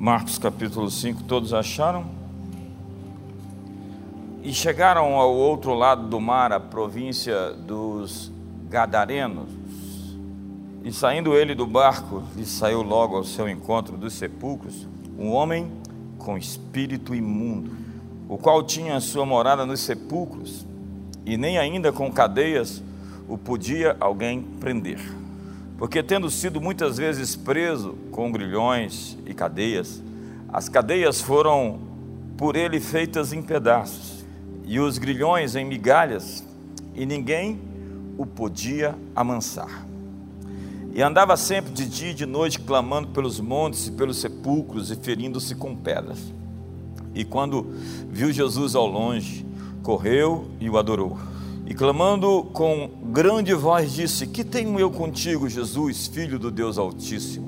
Marcos capítulo 5, todos acharam? E chegaram ao outro lado do mar, a província dos Gadarenos. E saindo ele do barco, lhe saiu logo ao seu encontro dos sepulcros um homem com espírito imundo, o qual tinha sua morada nos sepulcros, e nem ainda com cadeias o podia alguém prender. Porque, tendo sido muitas vezes preso com grilhões e cadeias, as cadeias foram por ele feitas em pedaços, e os grilhões em migalhas, e ninguém o podia amansar. E andava sempre de dia e de noite clamando pelos montes e pelos sepulcros e ferindo-se com pedras. E quando viu Jesus ao longe, correu e o adorou. E clamando com grande voz, disse: Que tenho eu contigo, Jesus, filho do Deus Altíssimo?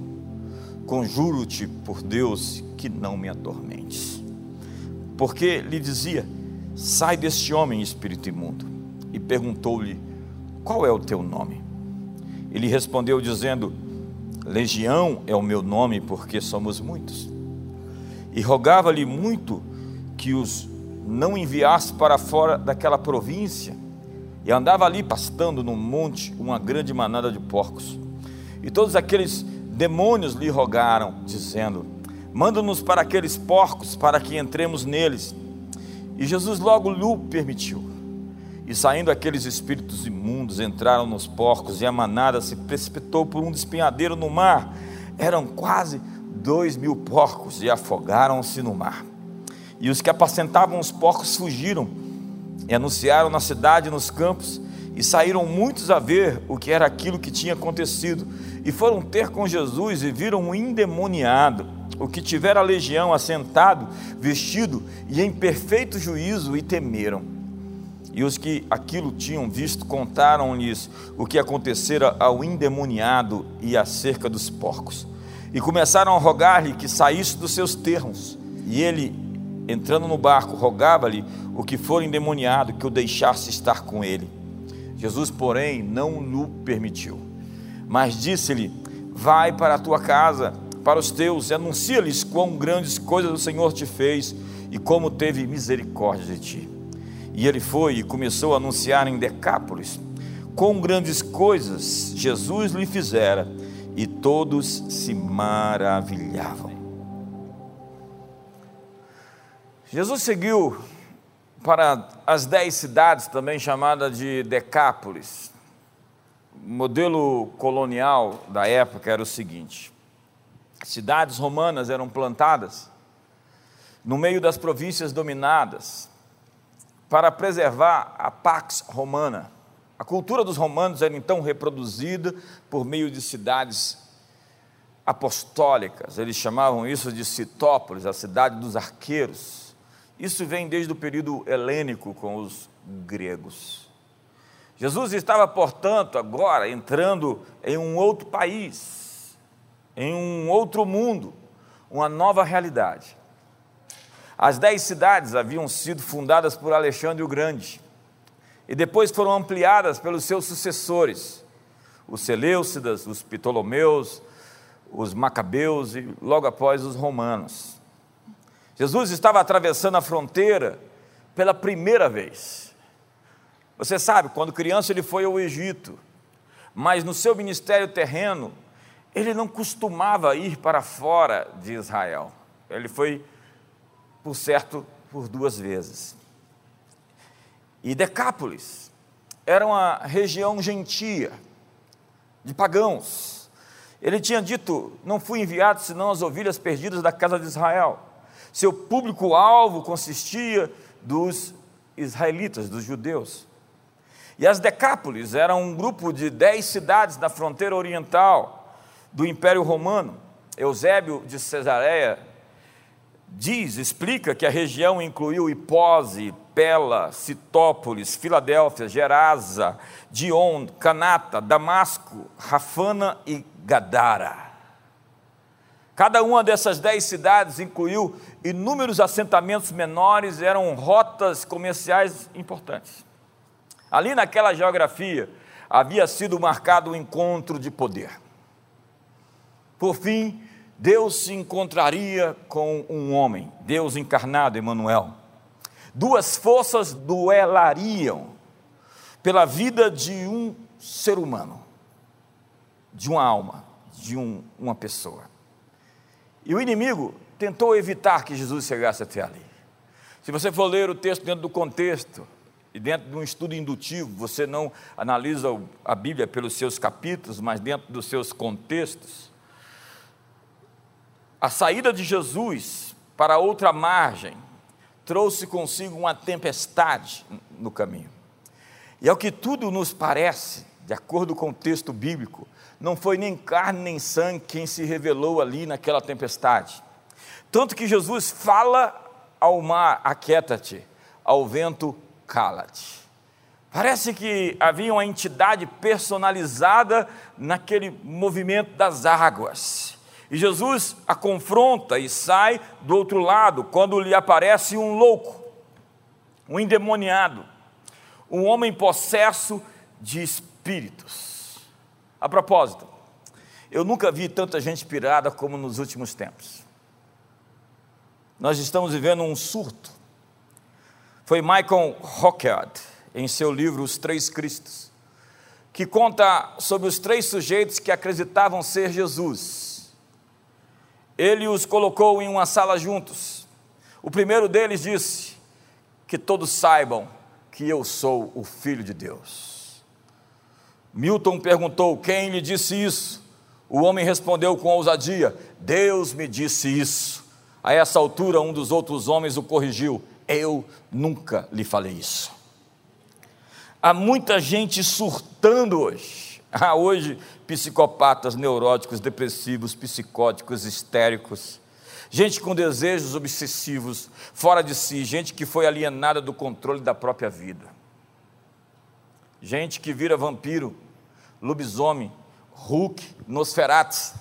Conjuro-te por Deus que não me atormentes. Porque lhe dizia: Sai deste homem, espírito imundo. E perguntou-lhe: Qual é o teu nome? Ele respondeu, dizendo: Legião é o meu nome, porque somos muitos. E rogava-lhe muito que os não enviasse para fora daquela província e andava ali pastando no monte uma grande manada de porcos. E todos aqueles demônios lhe rogaram, dizendo: Manda-nos para aqueles porcos, para que entremos neles. E Jesus logo lhe permitiu. E saindo aqueles espíritos imundos, entraram nos porcos, e a manada se precipitou por um despenhadeiro no mar. Eram quase dois mil porcos, e afogaram-se no mar. E os que apacentavam os porcos fugiram e anunciaram na cidade e nos campos, e saíram muitos a ver o que era aquilo que tinha acontecido, e foram ter com Jesus e viram um endemoniado, o que tivera a legião assentado, vestido e em perfeito juízo, e temeram. E os que aquilo tinham visto contaram-lhes o que acontecera ao endemoniado e acerca dos porcos. E começaram a rogar-lhe que saísse dos seus termos. E ele, entrando no barco, rogava-lhe o que for endemoniado que o deixasse estar com ele. Jesus, porém, não lhe permitiu, mas disse-lhe: Vai para a tua casa, para os teus, e anuncia-lhes quão grandes coisas o Senhor te fez e como teve misericórdia de ti. E ele foi e começou a anunciar em Decápolis quão grandes coisas Jesus lhe fizera, e todos se maravilhavam. Jesus seguiu para as dez cidades, também chamada de Decápolis. O modelo colonial da época era o seguinte: cidades romanas eram plantadas no meio das províncias dominadas para preservar a pax romana. A cultura dos romanos era então reproduzida por meio de cidades apostólicas. Eles chamavam isso de Citópolis, a cidade dos arqueiros isso vem desde o período helênico com os gregos. Jesus estava, portanto, agora entrando em um outro país, em um outro mundo, uma nova realidade. As dez cidades haviam sido fundadas por Alexandre o Grande e depois foram ampliadas pelos seus sucessores, os Seleucidas, os Ptolomeus, os Macabeus e logo após os romanos. Jesus estava atravessando a fronteira pela primeira vez. Você sabe, quando criança ele foi ao Egito, mas no seu ministério terreno, ele não costumava ir para fora de Israel. Ele foi, por certo, por duas vezes. E Decápolis era uma região gentia, de pagãos. Ele tinha dito: Não fui enviado senão as ovelhas perdidas da casa de Israel. Seu público-alvo consistia dos israelitas, dos judeus. E as Decápolis eram um grupo de dez cidades na fronteira oriental do Império Romano. Eusébio de Cesareia diz, explica que a região incluiu Hipose, Pela, Citópolis, Filadélfia, Gerasa, Dion, Canata, Damasco, Rafana e Gadara. Cada uma dessas dez cidades incluiu inúmeros assentamentos menores, eram rotas comerciais importantes. Ali naquela geografia havia sido marcado um encontro de poder. Por fim, Deus se encontraria com um homem, Deus encarnado, Emmanuel. Duas forças duelariam pela vida de um ser humano, de uma alma, de um, uma pessoa. E o inimigo tentou evitar que Jesus chegasse até ali. Se você for ler o texto dentro do contexto, e dentro de um estudo indutivo, você não analisa a Bíblia pelos seus capítulos, mas dentro dos seus contextos, a saída de Jesus para outra margem trouxe consigo uma tempestade no caminho. E ao que tudo nos parece, de acordo com o texto bíblico, não foi nem carne nem sangue quem se revelou ali naquela tempestade. Tanto que Jesus fala ao mar, aquieta-te, ao vento, cala-te. Parece que havia uma entidade personalizada naquele movimento das águas. E Jesus a confronta e sai do outro lado, quando lhe aparece um louco, um endemoniado, um homem possesso de espíritos. A propósito, eu nunca vi tanta gente pirada como nos últimos tempos. Nós estamos vivendo um surto. Foi Michael Hockard, em seu livro Os Três Cristos, que conta sobre os três sujeitos que acreditavam ser Jesus. Ele os colocou em uma sala juntos. O primeiro deles disse: Que todos saibam que eu sou o Filho de Deus. Milton perguntou: Quem lhe disse isso? O homem respondeu com ousadia: Deus me disse isso. A essa altura, um dos outros homens o corrigiu: Eu nunca lhe falei isso. Há muita gente surtando hoje. Há hoje psicopatas, neuróticos, depressivos, psicóticos, histéricos, gente com desejos obsessivos, fora de si, gente que foi alienada do controle da própria vida. Gente que vira vampiro, lobisomem, Hulk, Nosferatus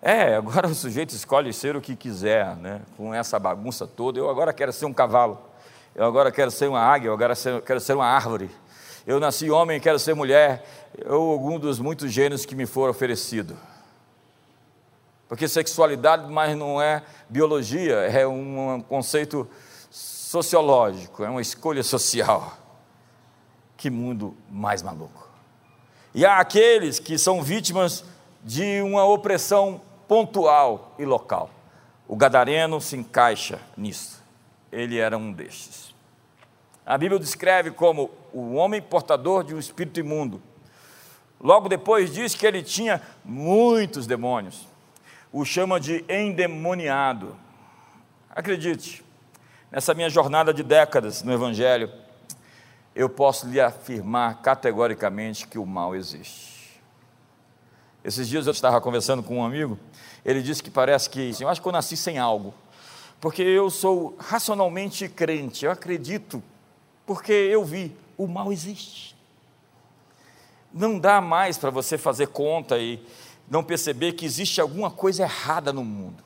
é, agora o sujeito escolhe ser o que quiser, né? com essa bagunça toda. Eu agora quero ser um cavalo, eu agora quero ser uma águia, eu agora quero ser uma árvore. Eu nasci homem e quero ser mulher, ou algum dos muitos gêneros que me for oferecido. Porque sexualidade, mas não é biologia, é um conceito sociológico, é uma escolha social. Que mundo mais maluco. E há aqueles que são vítimas de uma opressão pontual e local. O gadareno se encaixa nisso. Ele era um destes. A Bíblia descreve como o homem portador de um espírito imundo. Logo depois diz que ele tinha muitos demônios. O chama de endemoniado. Acredite, nessa minha jornada de décadas no Evangelho, eu posso lhe afirmar categoricamente que o mal existe. Esses dias eu estava conversando com um amigo ele disse que parece que, assim, eu acho que eu nasci sem algo, porque eu sou racionalmente crente, eu acredito, porque eu vi, o mal existe. Não dá mais para você fazer conta e não perceber que existe alguma coisa errada no mundo.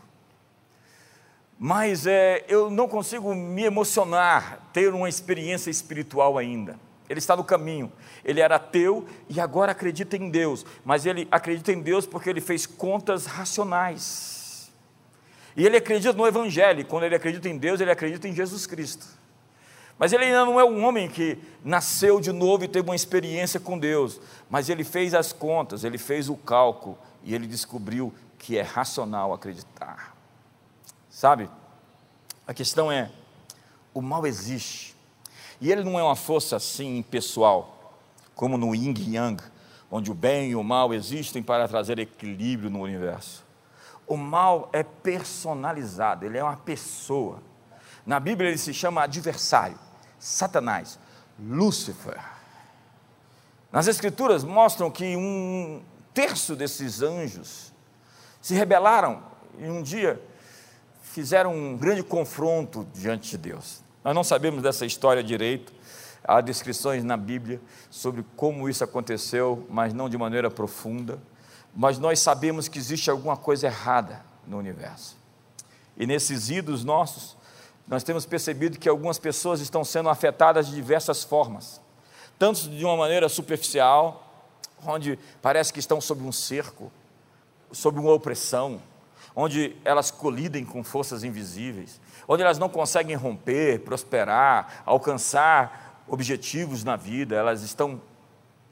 Mas é, eu não consigo me emocionar, ter uma experiência espiritual ainda. Ele está no caminho. Ele era ateu e agora acredita em Deus. Mas ele acredita em Deus porque ele fez contas racionais. E ele acredita no Evangelho. Quando ele acredita em Deus, ele acredita em Jesus Cristo. Mas ele ainda não é um homem que nasceu de novo e teve uma experiência com Deus. Mas ele fez as contas, ele fez o cálculo e ele descobriu que é racional acreditar. Sabe? A questão é: o mal existe e ele não é uma força assim impessoal, como no yin yang, onde o bem e o mal existem para trazer equilíbrio no universo. O mal é personalizado, ele é uma pessoa. Na Bíblia ele se chama adversário, Satanás, Lúcifer. Nas Escrituras mostram que um terço desses anjos se rebelaram e um dia fizeram um grande confronto diante de Deus. Nós não sabemos dessa história direito, há descrições na Bíblia sobre como isso aconteceu, mas não de maneira profunda. Mas nós sabemos que existe alguma coisa errada no universo. E nesses idos nossos, nós temos percebido que algumas pessoas estão sendo afetadas de diversas formas, tanto de uma maneira superficial, onde parece que estão sob um cerco, sob uma opressão, onde elas colidem com forças invisíveis, onde elas não conseguem romper, prosperar, alcançar objetivos na vida, elas estão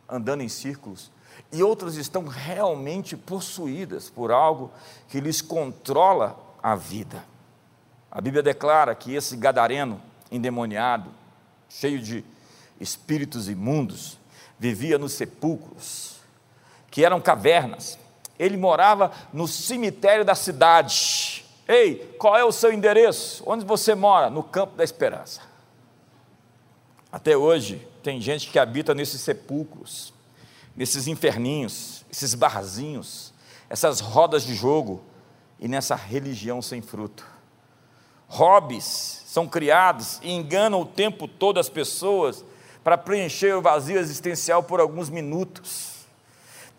andando em círculos. E outras estão realmente possuídas por algo que lhes controla a vida. A Bíblia declara que esse gadareno endemoniado, cheio de espíritos imundos, vivia nos sepulcros, que eram cavernas. Ele morava no cemitério da cidade. Ei, qual é o seu endereço? Onde você mora? No campo da esperança. Até hoje, tem gente que habita nesses sepulcros, nesses inferninhos, esses barzinhos, essas rodas de jogo e nessa religião sem fruto. Hobbies são criados e enganam o tempo todo as pessoas para preencher o vazio existencial por alguns minutos.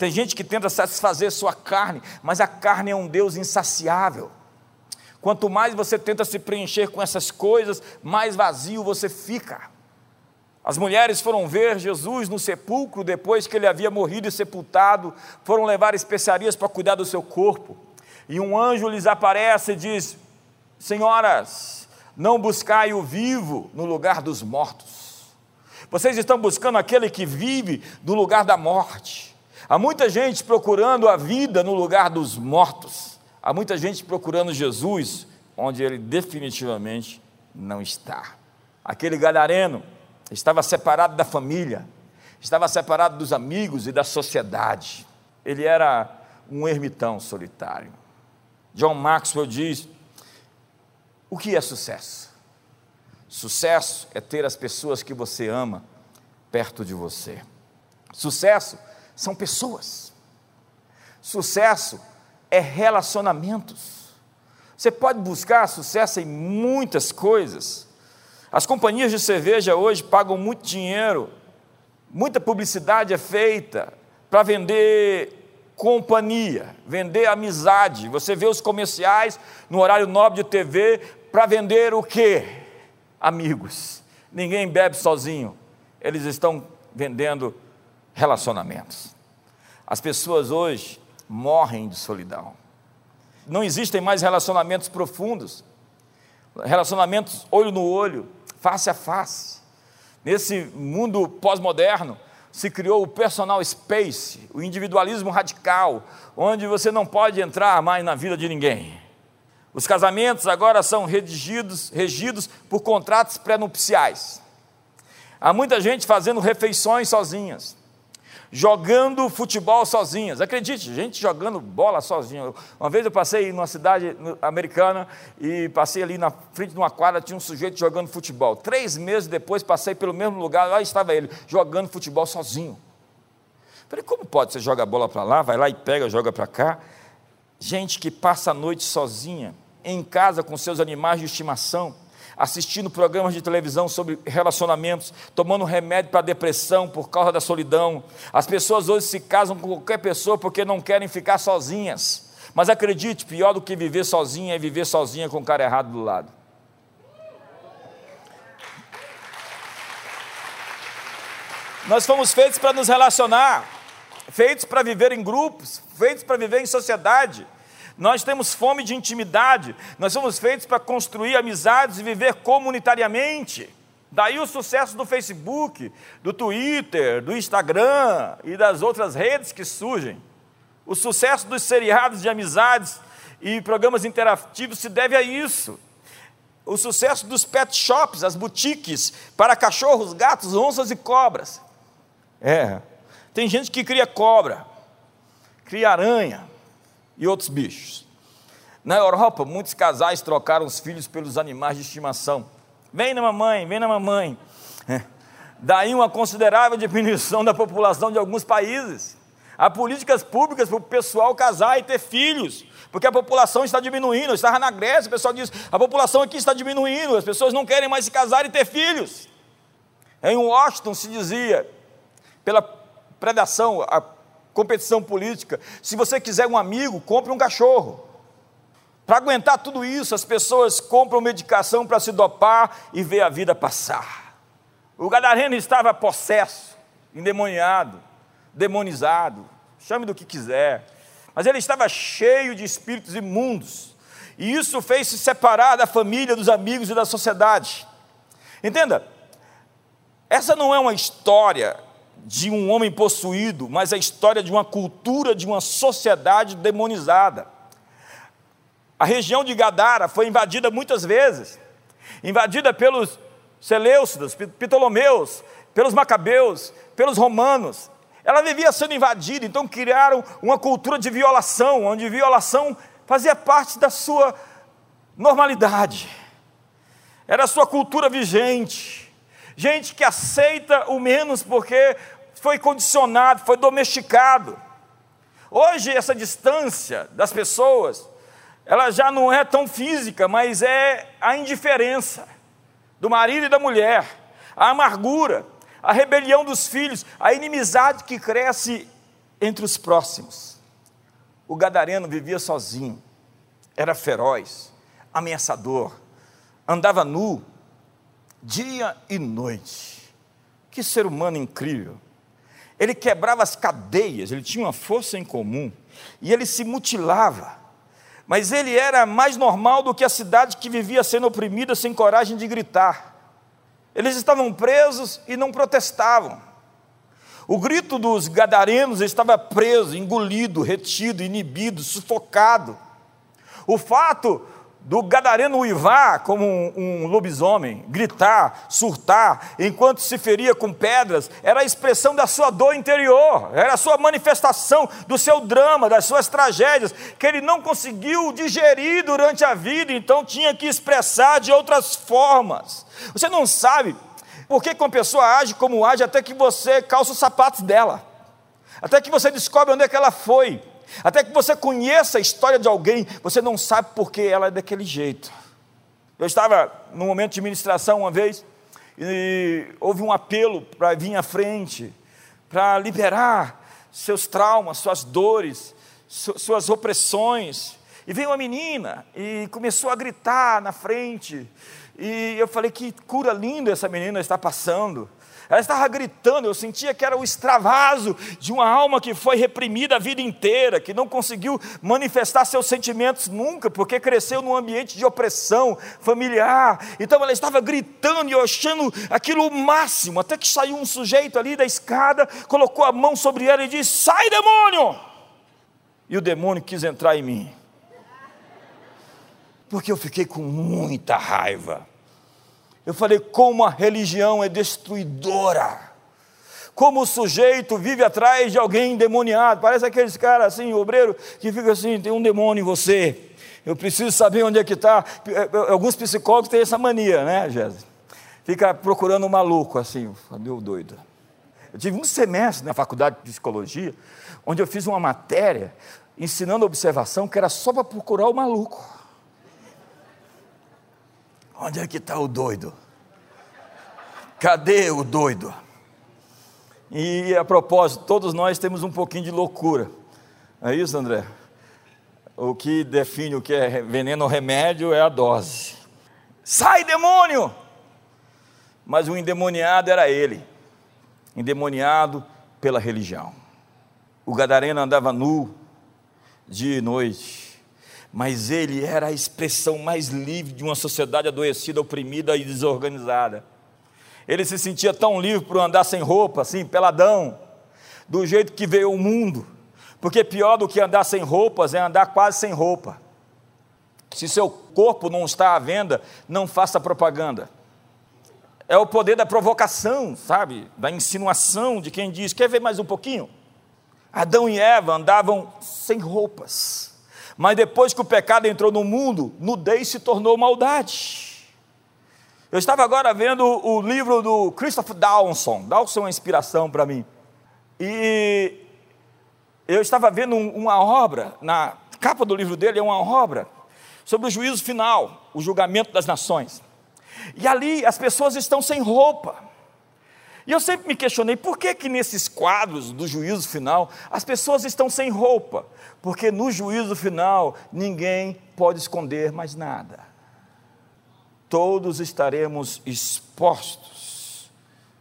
Tem gente que tenta satisfazer sua carne, mas a carne é um Deus insaciável. Quanto mais você tenta se preencher com essas coisas, mais vazio você fica. As mulheres foram ver Jesus no sepulcro depois que ele havia morrido e sepultado, foram levar especiarias para cuidar do seu corpo. E um anjo lhes aparece e diz: Senhoras, não buscai o vivo no lugar dos mortos. Vocês estão buscando aquele que vive no lugar da morte. Há muita gente procurando a vida no lugar dos mortos. Há muita gente procurando Jesus onde ele definitivamente não está. Aquele gadareno estava separado da família, estava separado dos amigos e da sociedade. Ele era um ermitão solitário. John Maxwell diz: o que é sucesso? Sucesso é ter as pessoas que você ama perto de você. Sucesso são pessoas. Sucesso é relacionamentos. Você pode buscar sucesso em muitas coisas. As companhias de cerveja hoje pagam muito dinheiro, muita publicidade é feita para vender companhia, vender amizade. Você vê os comerciais no horário nobre de TV para vender o quê? Amigos. Ninguém bebe sozinho. Eles estão vendendo relacionamentos. As pessoas hoje morrem de solidão. Não existem mais relacionamentos profundos. Relacionamentos olho no olho, face a face. Nesse mundo pós-moderno, se criou o personal space, o individualismo radical, onde você não pode entrar mais na vida de ninguém. Os casamentos agora são redigidos, regidos por contratos pré-nupciais. Há muita gente fazendo refeições sozinhas jogando futebol sozinhas. Acredite, gente jogando bola sozinha. Uma vez eu passei numa cidade americana e passei ali na frente de uma quadra, tinha um sujeito jogando futebol. Três meses depois passei pelo mesmo lugar, lá estava ele, jogando futebol sozinho. Falei, como pode? Você joga a bola para lá, vai lá e pega, joga para cá. Gente que passa a noite sozinha, em casa com seus animais de estimação assistindo programas de televisão sobre relacionamentos, tomando remédio para depressão por causa da solidão. As pessoas hoje se casam com qualquer pessoa porque não querem ficar sozinhas. Mas acredite, pior do que viver sozinha é viver sozinha com o cara errado do lado. Nós fomos feitos para nos relacionar, feitos para viver em grupos, feitos para viver em sociedade. Nós temos fome de intimidade, nós somos feitos para construir amizades e viver comunitariamente. Daí o sucesso do Facebook, do Twitter, do Instagram e das outras redes que surgem. O sucesso dos seriados de amizades e programas interativos se deve a isso. O sucesso dos pet shops, as boutiques para cachorros, gatos, onças e cobras. É, tem gente que cria cobra, cria aranha, e outros bichos. Na Europa, muitos casais trocaram os filhos pelos animais de estimação. Vem na mamãe, vem na mamãe. É. Daí uma considerável diminuição da população de alguns países. Há políticas públicas para o pessoal casar e ter filhos, porque a população está diminuindo. Eu estava na Grécia, o pessoal diz: a população aqui está diminuindo, as pessoas não querem mais se casar e ter filhos. Em Washington se dizia, pela predação, a competição política. Se você quiser um amigo, compre um cachorro. Para aguentar tudo isso, as pessoas compram medicação para se dopar e ver a vida passar. O gadareno estava possesso, endemoniado, demonizado, chame do que quiser. mas ele estava cheio de espíritos imundos, e isso fez se separar da família, dos amigos e da sociedade. Entenda, essa não é uma história de um homem possuído, mas a história de uma cultura, de uma sociedade demonizada. A região de Gadara foi invadida muitas vezes invadida pelos Seleucidas, Ptolomeus, pelos Macabeus, pelos romanos. Ela vivia sendo invadida, então criaram uma cultura de violação, onde violação fazia parte da sua normalidade. Era a sua cultura vigente. Gente que aceita o menos porque foi condicionado, foi domesticado. Hoje, essa distância das pessoas, ela já não é tão física, mas é a indiferença do marido e da mulher, a amargura, a rebelião dos filhos, a inimizade que cresce entre os próximos. O gadareno vivia sozinho, era feroz, ameaçador, andava nu, dia e noite. Que ser humano incrível! Ele quebrava as cadeias, ele tinha uma força em comum, e ele se mutilava. Mas ele era mais normal do que a cidade que vivia sendo oprimida sem coragem de gritar. Eles estavam presos e não protestavam. O grito dos gadarenos estava preso, engolido, retido, inibido, sufocado. O fato do gadareno uivar como um, um, lobisomem, gritar, surtar, enquanto se feria com pedras, era a expressão da sua dor interior, era a sua manifestação do seu drama, das suas tragédias, que ele não conseguiu digerir durante a vida, então tinha que expressar de outras formas. Você não sabe por que uma pessoa age como age até que você calça os sapatos dela, até que você descobre onde é que ela foi, até que você conheça a história de alguém, você não sabe por que ela é daquele jeito. Eu estava num momento de ministração uma vez, e houve um apelo para vir à frente, para liberar seus traumas, suas dores, suas opressões. E veio uma menina e começou a gritar na frente. E eu falei: que cura linda essa menina está passando. Ela estava gritando, eu sentia que era o extravaso de uma alma que foi reprimida a vida inteira, que não conseguiu manifestar seus sentimentos nunca, porque cresceu num ambiente de opressão familiar. Então ela estava gritando e achando aquilo o máximo, até que saiu um sujeito ali da escada, colocou a mão sobre ela e disse: Sai, demônio! E o demônio quis entrar em mim. Porque eu fiquei com muita raiva. Eu falei, como a religião é destruidora. Como o sujeito vive atrás de alguém endemoniado. Parece aqueles caras assim, obreiro, que fica assim: tem um demônio em você. Eu preciso saber onde é que está. Alguns psicólogos têm essa mania, né, Jéssica? Fica procurando um maluco, assim, meu doido. Eu tive um semestre na faculdade de psicologia, onde eu fiz uma matéria ensinando observação que era só para procurar o maluco. Onde é que está o doido? Cadê o doido? E a propósito, todos nós temos um pouquinho de loucura. É isso, André? O que define o que é veneno ou remédio é a dose. Sai, demônio! Mas o endemoniado era ele, endemoniado pela religião. O gadareno andava nu, dia e noite, mas ele era a expressão mais livre de uma sociedade adoecida, oprimida e desorganizada. Ele se sentia tão livre por andar sem roupa, assim, peladão, do jeito que veio o mundo, porque pior do que andar sem roupas é andar quase sem roupa. Se seu corpo não está à venda, não faça propaganda. É o poder da provocação, sabe? Da insinuação de quem diz: quer ver mais um pouquinho? Adão e Eva andavam sem roupas mas depois que o pecado entrou no mundo, nudez se tornou maldade. Eu estava agora vendo o livro do Christopher Dawson. Dawson é uma inspiração para mim. E eu estava vendo uma obra, na capa do livro dele é uma obra sobre o juízo final, o julgamento das nações. E ali as pessoas estão sem roupa. E eu sempre me questionei por que que nesses quadros do juízo final as pessoas estão sem roupa? Porque no juízo final ninguém pode esconder mais nada. Todos estaremos expostos,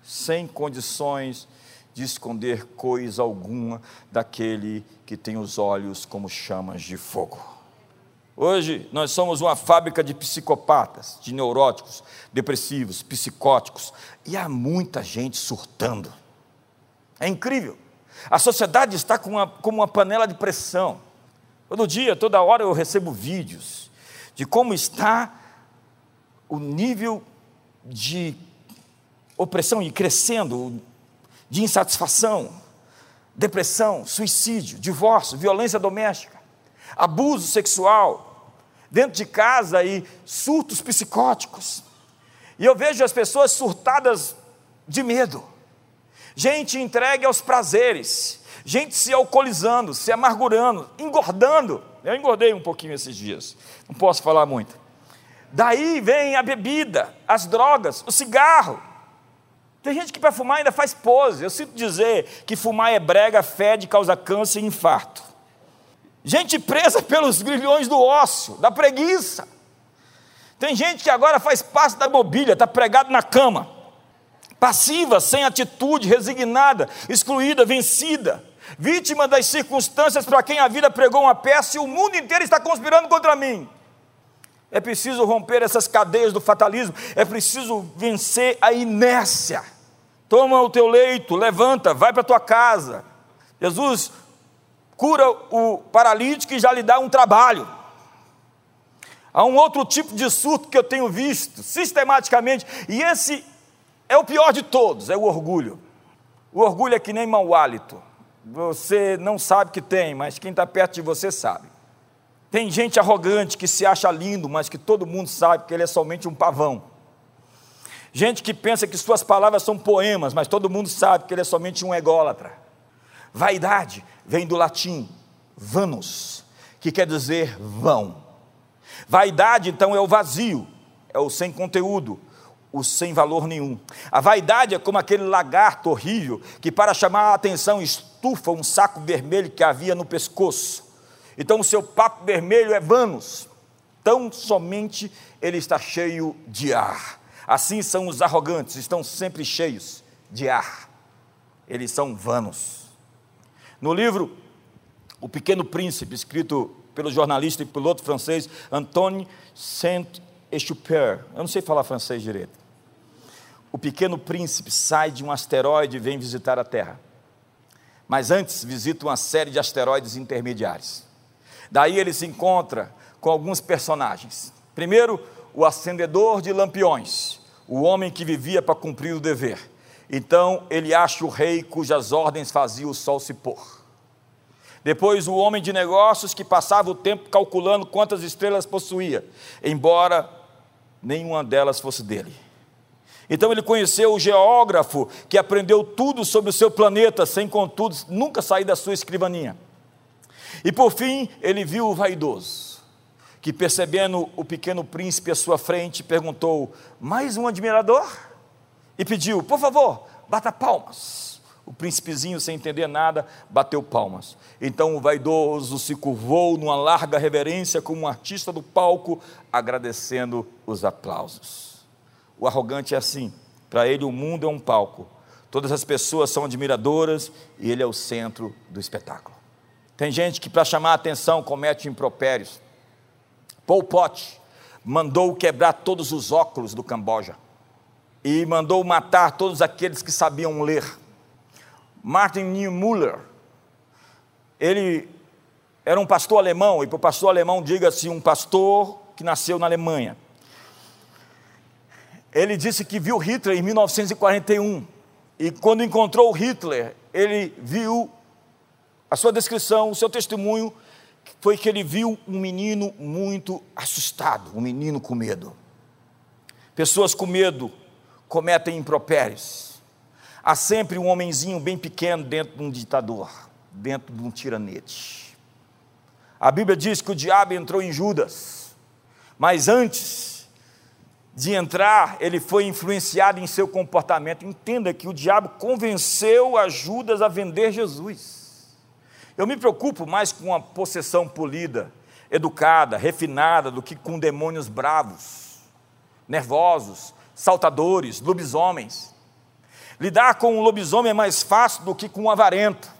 sem condições de esconder coisa alguma daquele que tem os olhos como chamas de fogo. Hoje nós somos uma fábrica de psicopatas, de neuróticos, depressivos, psicóticos, e há muita gente surtando. É incrível. A sociedade está como uma, como uma panela de pressão. Todo dia, toda hora eu recebo vídeos de como está o nível de opressão e crescendo, de insatisfação, depressão, suicídio, divórcio, violência doméstica, abuso sexual, dentro de casa e surtos psicóticos. E eu vejo as pessoas surtadas de medo, gente entregue aos prazeres, gente se alcoolizando, se amargurando, engordando. Eu engordei um pouquinho esses dias, não posso falar muito. Daí vem a bebida, as drogas, o cigarro. Tem gente que para fumar ainda faz pose. Eu sinto dizer que fumar é brega, fede, causa câncer e infarto. Gente presa pelos grilhões do ócio, da preguiça. Tem gente que agora faz parte da mobília, está pregado na cama. Passiva, sem atitude, resignada, excluída, vencida. Vítima das circunstâncias para quem a vida pregou uma peça e o mundo inteiro está conspirando contra mim. É preciso romper essas cadeias do fatalismo, é preciso vencer a inércia. Toma o teu leito, levanta, vai para a tua casa. Jesus cura o paralítico e já lhe dá um trabalho. Há um outro tipo de surto que eu tenho visto sistematicamente, e esse é o pior de todos, é o orgulho. O orgulho é que nem mau hálito. Você não sabe que tem, mas quem está perto de você sabe. Tem gente arrogante que se acha lindo, mas que todo mundo sabe que ele é somente um pavão. Gente que pensa que suas palavras são poemas, mas todo mundo sabe que ele é somente um ególatra. Vaidade vem do latim vanus, que quer dizer vão. Vaidade, então, é o vazio, é o sem conteúdo, o sem valor nenhum. A vaidade é como aquele lagarto horrível que, para chamar a atenção, estufa um saco vermelho que havia no pescoço então o seu papo vermelho é vanos, tão somente ele está cheio de ar. Assim são os arrogantes, estão sempre cheios de ar. Eles são vanos. No livro O Pequeno Príncipe, escrito pelo jornalista e piloto francês Antoine Saint-Exupéry, eu não sei falar francês direito. O pequeno príncipe sai de um asteroide e vem visitar a Terra. Mas antes visita uma série de asteroides intermediários. Daí ele se encontra com alguns personagens. Primeiro, o acendedor de lampiões, o homem que vivia para cumprir o dever. Então ele acha o rei cujas ordens fazia o sol se pôr. Depois, o homem de negócios que passava o tempo calculando quantas estrelas possuía, embora nenhuma delas fosse dele. Então ele conheceu o geógrafo que aprendeu tudo sobre o seu planeta, sem contudo nunca sair da sua escrivaninha. E por fim, ele viu o vaidoso, que percebendo o pequeno príncipe à sua frente, perguntou: Mais um admirador? E pediu: Por favor, bata palmas. O príncipezinho, sem entender nada, bateu palmas. Então o vaidoso se curvou numa larga reverência como um artista do palco, agradecendo os aplausos. O arrogante é assim: para ele o mundo é um palco, todas as pessoas são admiradoras e ele é o centro do espetáculo. Tem gente que, para chamar a atenção, comete impropérios. Pol Pot mandou quebrar todos os óculos do Camboja e mandou matar todos aqueles que sabiam ler. Martin Niemöller, ele era um pastor alemão, e para o pastor alemão, diga-se um pastor que nasceu na Alemanha. Ele disse que viu Hitler em 1941, e quando encontrou Hitler, ele viu a sua descrição, o seu testemunho foi que ele viu um menino muito assustado, um menino com medo. Pessoas com medo cometem impropérios. Há sempre um homenzinho bem pequeno dentro de um ditador, dentro de um tiranete. A Bíblia diz que o diabo entrou em Judas, mas antes de entrar, ele foi influenciado em seu comportamento. Entenda que o diabo convenceu a Judas a vender Jesus. Eu me preocupo mais com uma possessão polida, educada, refinada, do que com demônios bravos, nervosos, saltadores, lobisomens. Lidar com um lobisomem é mais fácil do que com um avarento.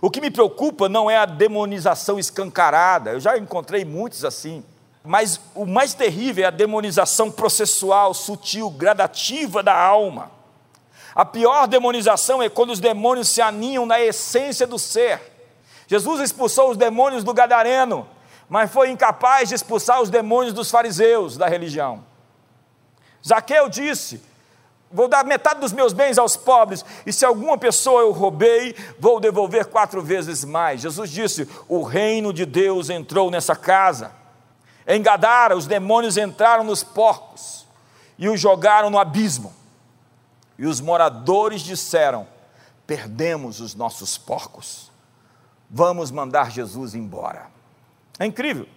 O que me preocupa não é a demonização escancarada, eu já encontrei muitos assim. Mas o mais terrível é a demonização processual, sutil, gradativa da alma. A pior demonização é quando os demônios se aninham na essência do ser. Jesus expulsou os demônios do Gadareno, mas foi incapaz de expulsar os demônios dos fariseus da religião. Zaqueu disse: Vou dar metade dos meus bens aos pobres, e se alguma pessoa eu roubei, vou devolver quatro vezes mais. Jesus disse: O reino de Deus entrou nessa casa. Em Gadara, os demônios entraram nos porcos e os jogaram no abismo. E os moradores disseram: Perdemos os nossos porcos, vamos mandar Jesus embora. É incrível.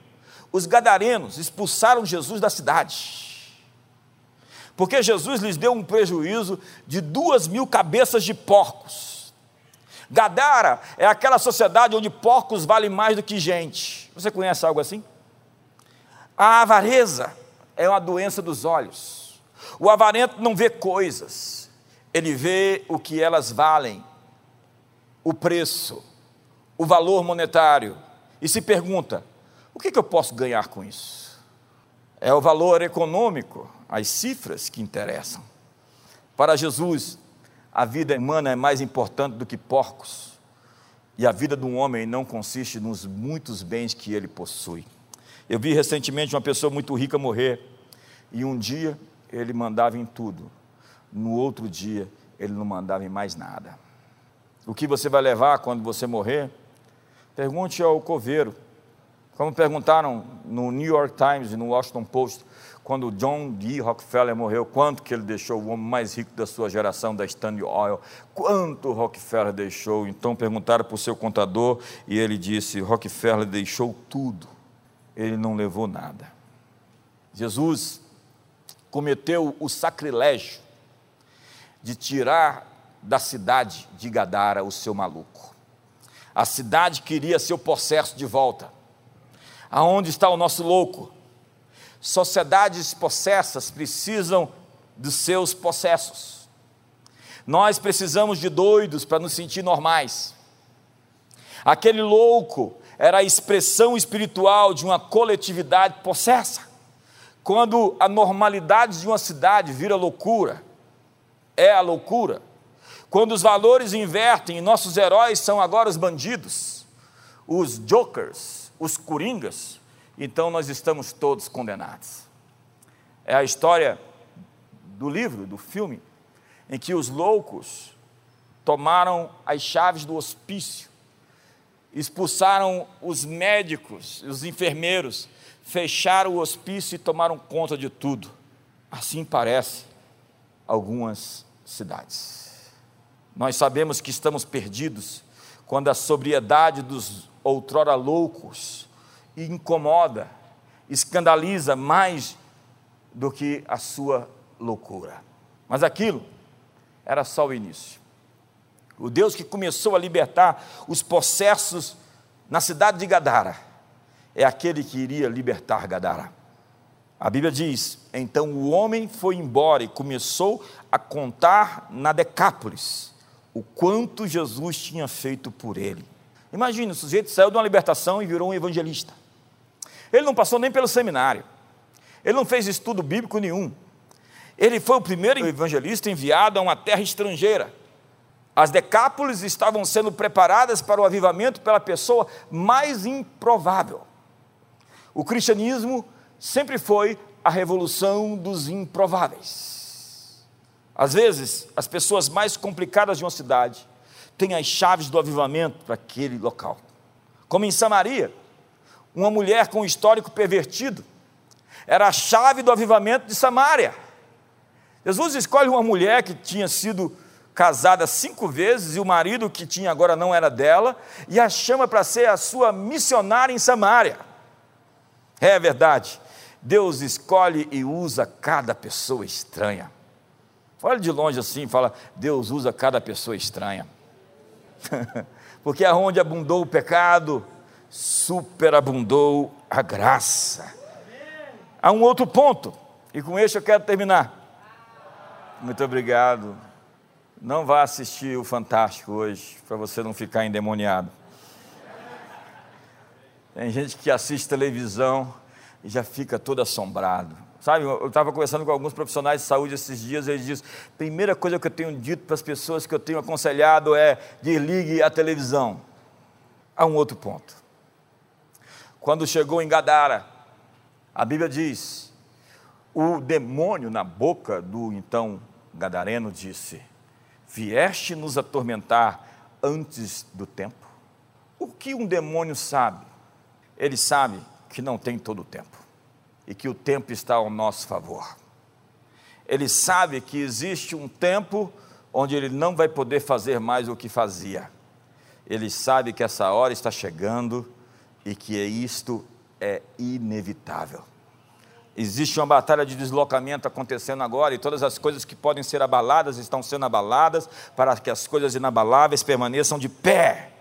Os gadarenos expulsaram Jesus da cidade, porque Jesus lhes deu um prejuízo de duas mil cabeças de porcos. Gadara é aquela sociedade onde porcos valem mais do que gente. Você conhece algo assim? A avareza é uma doença dos olhos. O avarento não vê coisas, ele vê o que elas valem, o preço, o valor monetário, e se pergunta: o que, que eu posso ganhar com isso? É o valor econômico, as cifras que interessam. Para Jesus, a vida humana é mais importante do que porcos, e a vida de um homem não consiste nos muitos bens que ele possui. Eu vi recentemente uma pessoa muito rica morrer, e um dia ele mandava em tudo, no outro dia ele não mandava em mais nada. O que você vai levar quando você morrer? Pergunte ao coveiro. Como perguntaram no New York Times e no Washington Post, quando John D. Rockefeller morreu, quanto que ele deixou o homem mais rico da sua geração, da Standard Oil? Quanto Rockefeller deixou? Então perguntaram para o seu contador e ele disse: Rockefeller deixou tudo ele não levou nada. Jesus cometeu o sacrilégio de tirar da cidade de Gadara o seu maluco. A cidade queria seu possesso de volta. Aonde está o nosso louco? Sociedades possessas precisam dos seus possessos. Nós precisamos de doidos para nos sentir normais. Aquele louco era a expressão espiritual de uma coletividade possessa. Quando a normalidade de uma cidade vira loucura, é a loucura. Quando os valores invertem e nossos heróis são agora os bandidos, os jokers, os coringas, então nós estamos todos condenados. É a história do livro, do filme, em que os loucos tomaram as chaves do hospício expulsaram os médicos, os enfermeiros, fecharam o hospício e tomaram conta de tudo. Assim parece algumas cidades. Nós sabemos que estamos perdidos quando a sobriedade dos outrora loucos incomoda, escandaliza mais do que a sua loucura. Mas aquilo era só o início. O Deus que começou a libertar os possessos na cidade de Gadara, é aquele que iria libertar Gadara. A Bíblia diz: então o homem foi embora e começou a contar na Decápolis o quanto Jesus tinha feito por ele. Imagina, o sujeito saiu de uma libertação e virou um evangelista. Ele não passou nem pelo seminário, ele não fez estudo bíblico nenhum. Ele foi o primeiro evangelista enviado a uma terra estrangeira as decápolis estavam sendo preparadas para o avivamento pela pessoa mais improvável. O cristianismo sempre foi a revolução dos improváveis. Às vezes, as pessoas mais complicadas de uma cidade têm as chaves do avivamento para aquele local. Como em Samaria, uma mulher com um histórico pervertido era a chave do avivamento de Samaria. Jesus escolhe uma mulher que tinha sido casada cinco vezes, e o marido que tinha agora não era dela, e a chama para ser a sua missionária em Samaria. É verdade, Deus escolhe e usa cada pessoa estranha. Olha de longe assim e fala: Deus usa cada pessoa estranha. Porque aonde abundou o pecado, superabundou a graça. Há um outro ponto, e com este eu quero terminar. Muito obrigado. Não vá assistir o Fantástico hoje, para você não ficar endemoniado. Tem gente que assiste televisão e já fica todo assombrado. Sabe, eu estava conversando com alguns profissionais de saúde esses dias, e eles dizem: primeira coisa que eu tenho dito para as pessoas que eu tenho aconselhado é desligue a televisão. Há um outro ponto. Quando chegou em Gadara, a Bíblia diz: o demônio na boca do então gadareno disse: Vieste nos atormentar antes do tempo? O que um demônio sabe? Ele sabe que não tem todo o tempo e que o tempo está ao nosso favor. Ele sabe que existe um tempo onde ele não vai poder fazer mais o que fazia. Ele sabe que essa hora está chegando e que isto é inevitável. Existe uma batalha de deslocamento acontecendo agora e todas as coisas que podem ser abaladas estão sendo abaladas para que as coisas inabaláveis permaneçam de pé.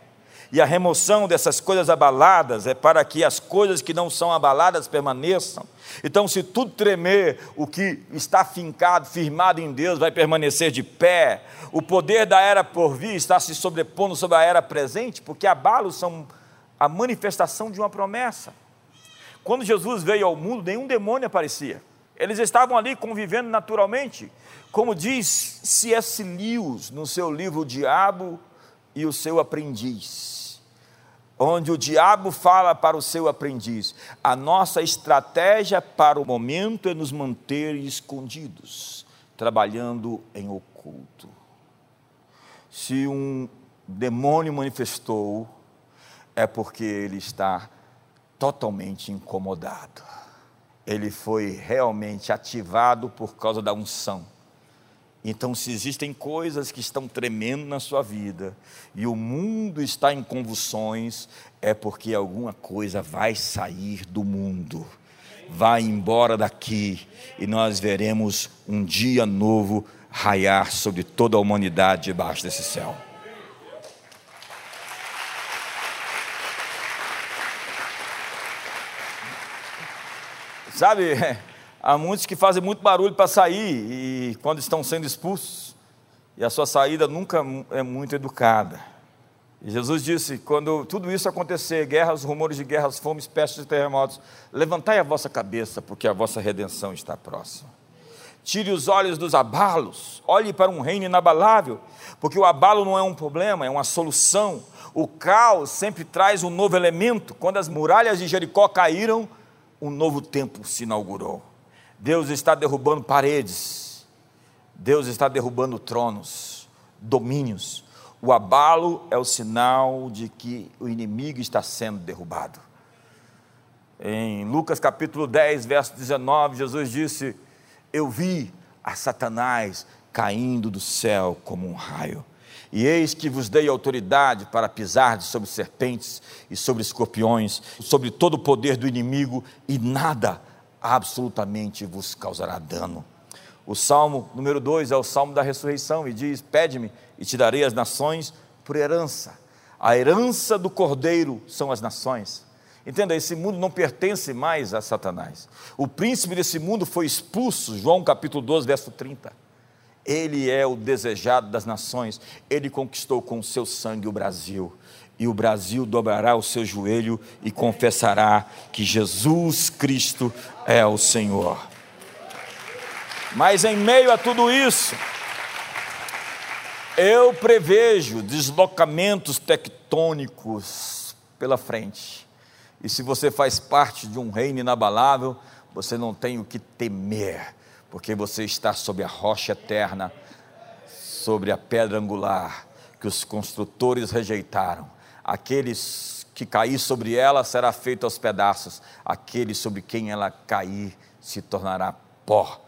E a remoção dessas coisas abaladas é para que as coisas que não são abaladas permaneçam. Então, se tudo tremer, o que está fincado, firmado em Deus, vai permanecer de pé. O poder da era por vir está se sobrepondo sobre a era presente, porque abalos são a manifestação de uma promessa. Quando Jesus veio ao mundo, nenhum demônio aparecia. Eles estavam ali convivendo naturalmente, como diz C.S. Lewis no seu livro Diabo e o seu Aprendiz, onde o diabo fala para o seu aprendiz: a nossa estratégia para o momento é nos manter escondidos, trabalhando em oculto. Se um demônio manifestou, é porque ele está totalmente incomodado. Ele foi realmente ativado por causa da unção. Então, se existem coisas que estão tremendo na sua vida e o mundo está em convulsões, é porque alguma coisa vai sair do mundo, vai embora daqui e nós veremos um dia novo raiar sobre toda a humanidade debaixo desse céu. Sabe, há muitos que fazem muito barulho para sair e quando estão sendo expulsos, e a sua saída nunca é muito educada. E Jesus disse: quando tudo isso acontecer, guerras, rumores de guerras, fomes, pestes e terremotos, levantai a vossa cabeça, porque a vossa redenção está próxima. Tire os olhos dos abalos, olhe para um reino inabalável, porque o abalo não é um problema, é uma solução. O caos sempre traz um novo elemento. Quando as muralhas de Jericó caíram, um novo tempo se inaugurou. Deus está derrubando paredes, Deus está derrubando tronos, domínios. O abalo é o sinal de que o inimigo está sendo derrubado. Em Lucas capítulo 10, verso 19, Jesus disse: Eu vi a Satanás caindo do céu como um raio. E eis que vos dei autoridade para pisar sobre serpentes e sobre escorpiões, sobre todo o poder do inimigo, e nada absolutamente vos causará dano. O salmo número 2 é o salmo da ressurreição e diz: Pede-me e te darei as nações por herança. A herança do cordeiro são as nações. Entenda, esse mundo não pertence mais a Satanás. O príncipe desse mundo foi expulso, João capítulo 12, verso 30. Ele é o desejado das nações, ele conquistou com o seu sangue o Brasil. E o Brasil dobrará o seu joelho e confessará que Jesus Cristo é o Senhor. Mas em meio a tudo isso, eu prevejo deslocamentos tectônicos pela frente. E se você faz parte de um reino inabalável, você não tem o que temer porque você está sobre a rocha eterna, sobre a pedra angular que os construtores rejeitaram. Aqueles que cair sobre ela será feito aos pedaços, aquele sobre quem ela cair se tornará pó.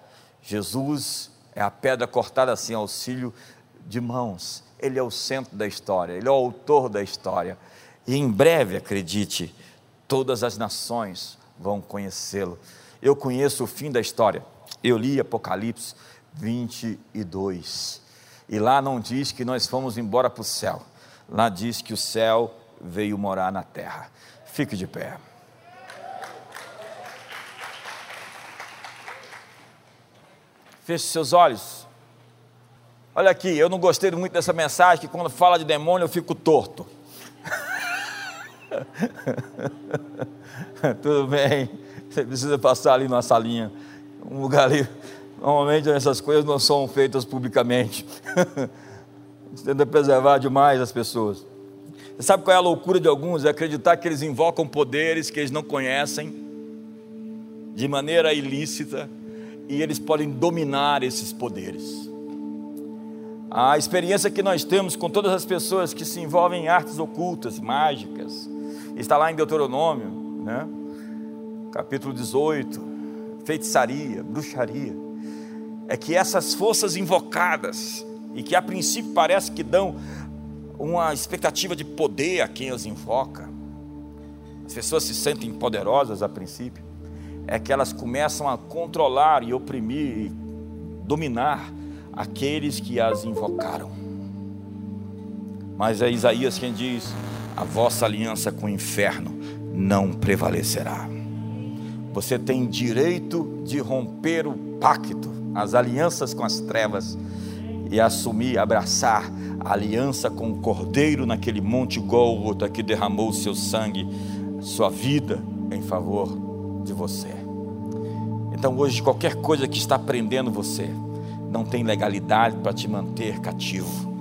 Jesus é a pedra cortada assim, auxílio de mãos. Ele é o centro da história, ele é o autor da história. E em breve, acredite, todas as nações vão conhecê-lo. Eu conheço o fim da história eu li Apocalipse 22. E lá não diz que nós fomos embora para o céu. Lá diz que o céu veio morar na terra. Fique de pé. Feche seus olhos. Olha aqui, eu não gostei muito dessa mensagem, que quando fala de demônio eu fico torto. Tudo bem, você precisa passar ali na salinha, um lugar ali. Normalmente essas coisas não são feitas publicamente. Você tenta preservar demais as pessoas. Você sabe qual é a loucura de alguns? É acreditar que eles invocam poderes que eles não conhecem de maneira ilícita e eles podem dominar esses poderes. A experiência que nós temos com todas as pessoas que se envolvem em artes ocultas, mágicas, está lá em Deuteronômio, né? capítulo 18, feitiçaria, bruxaria, é que essas forças invocadas, e que a princípio parece que dão uma expectativa de poder a quem as invoca, as pessoas se sentem poderosas a princípio, é que elas começam a controlar e oprimir e dominar aqueles que as invocaram. Mas é Isaías quem diz: a vossa aliança com o inferno não prevalecerá. Você tem direito de romper o pacto, as alianças com as trevas e assumir, abraçar a aliança com o Cordeiro naquele monte Gólgota que derramou seu sangue, sua vida em favor de você. Então hoje qualquer coisa que está prendendo você não tem legalidade para te manter cativo.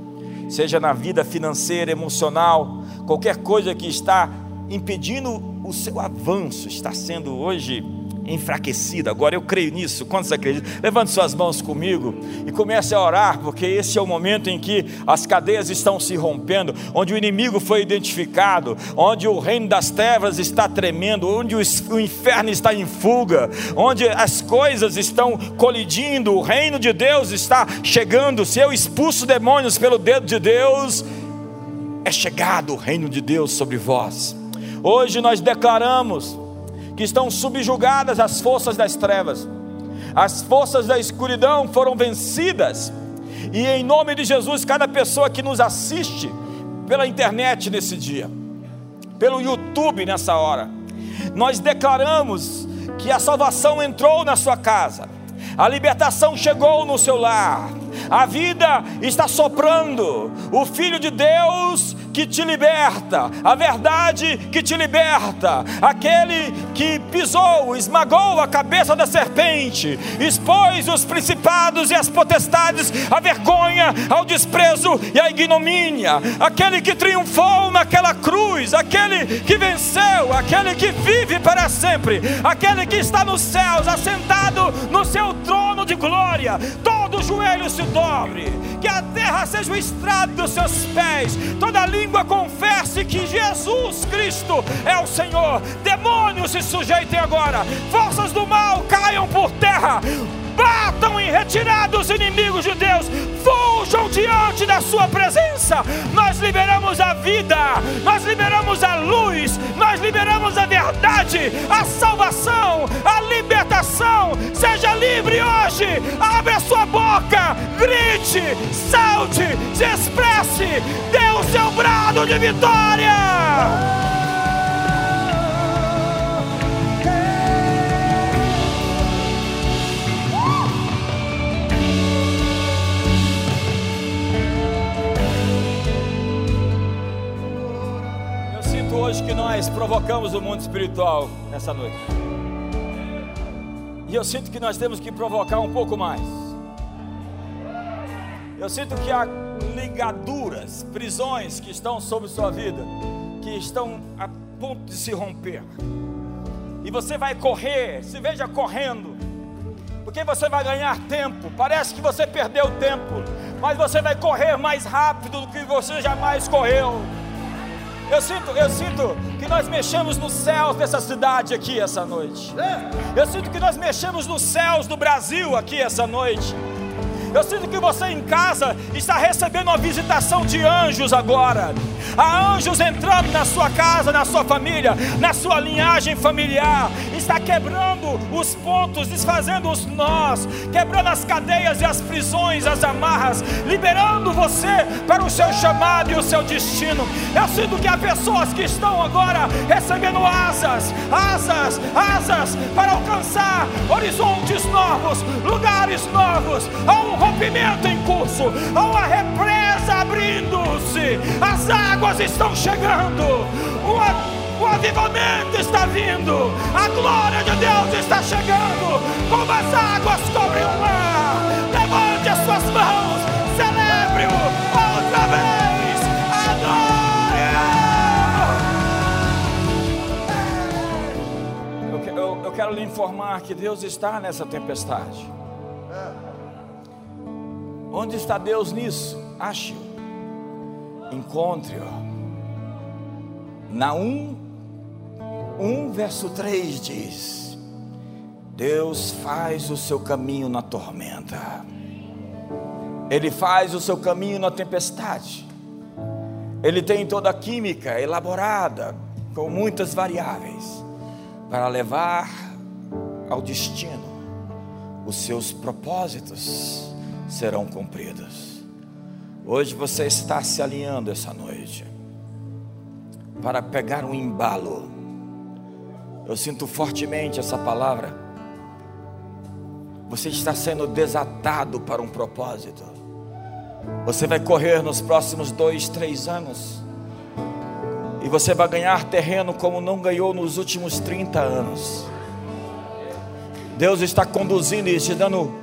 Seja na vida financeira, emocional, qualquer coisa que está impedindo o seu avanço está sendo hoje enfraquecido. Agora eu creio nisso. Quantos acreditam? Levante suas mãos comigo e comece a orar, porque esse é o momento em que as cadeias estão se rompendo, onde o inimigo foi identificado, onde o reino das trevas está tremendo, onde o inferno está em fuga, onde as coisas estão colidindo, o reino de Deus está chegando. Se eu expulso demônios pelo dedo de Deus, é chegado o reino de Deus sobre vós. Hoje nós declaramos que estão subjugadas às forças das trevas. As forças da escuridão foram vencidas. E em nome de Jesus, cada pessoa que nos assiste pela internet nesse dia, pelo YouTube nessa hora, nós declaramos que a salvação entrou na sua casa, a libertação chegou no seu lar, a vida está soprando, o Filho de Deus que te liberta, a verdade que te liberta, aquele que pisou, esmagou a cabeça da serpente, expôs os principados e as potestades à vergonha, ao desprezo e à ignomínia, aquele que triunfou naquela cruz, aquele que venceu, aquele que vive para sempre, aquele que está nos céus, assentado no seu trono de glória, todo joelho se dobre, que a terra seja o estrado dos seus pés, toda língua confesse que Jesus Cristo é o Senhor. Demônios se sujeitem agora, forças do mal caiam por terra. Batam em retirada os inimigos de Deus, fujam diante da Sua presença. Nós liberamos a vida, nós liberamos a luz, nós liberamos a verdade, a salvação, a libertação. Seja livre hoje, abre a sua boca, grite, salte, se expresse, dê o seu brado de vitória. hoje que nós provocamos o mundo espiritual nessa noite. E eu sinto que nós temos que provocar um pouco mais. Eu sinto que há ligaduras, prisões que estão sobre sua vida, que estão a ponto de se romper. E você vai correr, se veja correndo, porque você vai ganhar tempo. Parece que você perdeu tempo, mas você vai correr mais rápido do que você jamais correu. Eu sinto, eu sinto que nós mexemos nos céus dessa cidade aqui essa noite. Eu sinto que nós mexemos nos céus do Brasil aqui essa noite. Eu sinto que você em casa está recebendo uma visitação de anjos agora. Há anjos entrando na sua casa, na sua família, na sua linhagem familiar. Está quebrando os pontos, desfazendo os nós, quebrando as cadeias e as prisões, as amarras, liberando você para o seu chamado e o seu destino. Eu sinto que há pessoas que estão agora recebendo asas, asas, asas para alcançar horizontes novos, lugares novos. Há um rompimento em curso, há uma represa abrindo-se, as águas estão chegando, uma o avivamento está vindo, a glória de Deus está chegando, como as águas cobrem o mar. Levante as suas mãos, celebre-o outra vez. Eu quero lhe informar que Deus está nessa tempestade. Onde está Deus nisso? Ache-o, encontre-o. Naum 1 verso 3 diz: Deus faz o seu caminho na tormenta, Ele faz o seu caminho na tempestade, Ele tem toda a química elaborada, com muitas variáveis, para levar ao destino, os seus propósitos serão cumpridos. Hoje você está se alinhando essa noite para pegar um embalo eu sinto fortemente essa palavra. Você está sendo desatado para um propósito. Você vai correr nos próximos dois, três anos. E você vai ganhar terreno como não ganhou nos últimos 30 anos. Deus está conduzindo e te dando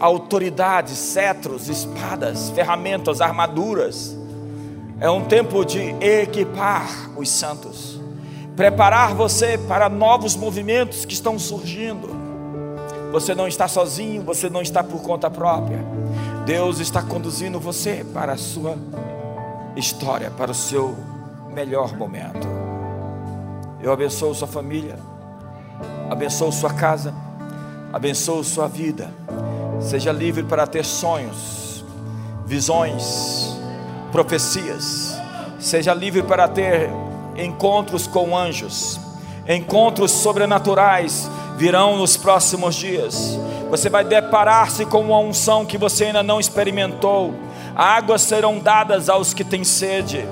autoridade, cetros, espadas, ferramentas, armaduras. É um tempo de equipar os santos preparar você para novos movimentos que estão surgindo. Você não está sozinho, você não está por conta própria. Deus está conduzindo você para a sua história, para o seu melhor momento. Eu abençoo sua família, abençoo sua casa, abençoo sua vida. Seja livre para ter sonhos, visões, profecias. Seja livre para ter encontros com anjos, encontros sobrenaturais virão nos próximos dias. Você vai deparar-se com uma unção que você ainda não experimentou. Águas serão dadas aos que têm sede.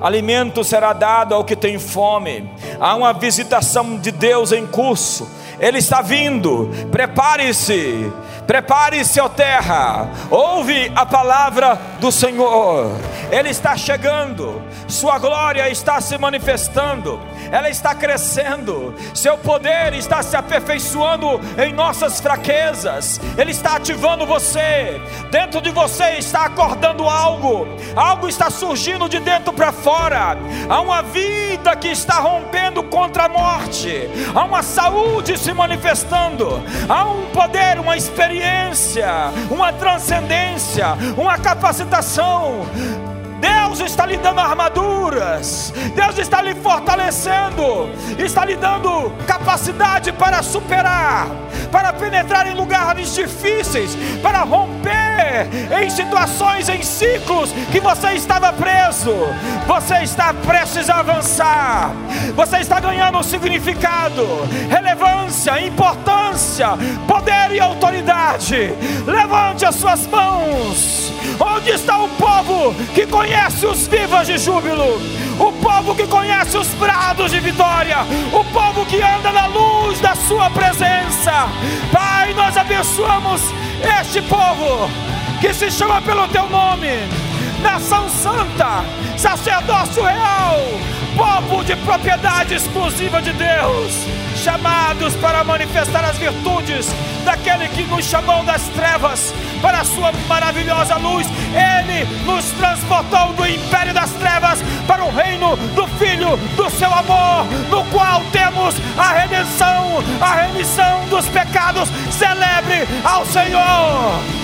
Alimento será dado ao que tem fome. Há uma visitação de Deus em curso. Ele está vindo. Prepare-se. Prepare-se, ó terra. Ouve a palavra do Senhor. Ele está chegando sua glória está se manifestando, ela está crescendo, Seu poder está se aperfeiçoando em nossas fraquezas, Ele está ativando você, dentro de você está acordando algo, algo está surgindo de dentro para fora, há uma vida que está rompendo contra a morte, há uma saúde se manifestando, há um poder, uma experiência, uma transcendência, uma capacitação Deus está lhe dando armaduras, Deus está lhe fortalecendo, está lhe dando capacidade para superar, para penetrar em lugares difíceis, para romper em situações, em ciclos que você estava preso. Você está prestes a avançar, você está ganhando significado, relevância, importância, poder e autoridade. Levante as suas mãos. Onde está o povo que conhece os vivas de júbilo? O povo que conhece os prados de vitória? O povo que anda na luz da Sua presença? Pai, nós abençoamos este povo que se chama pelo Teu nome, nação santa, sacerdócio real, povo de propriedade exclusiva de Deus chamados para manifestar as virtudes daquele que nos chamou das trevas para a sua maravilhosa luz. Ele nos transportou do império das trevas para o reino do Filho do seu amor, no qual temos a redenção, a remissão dos pecados. Celebre ao Senhor.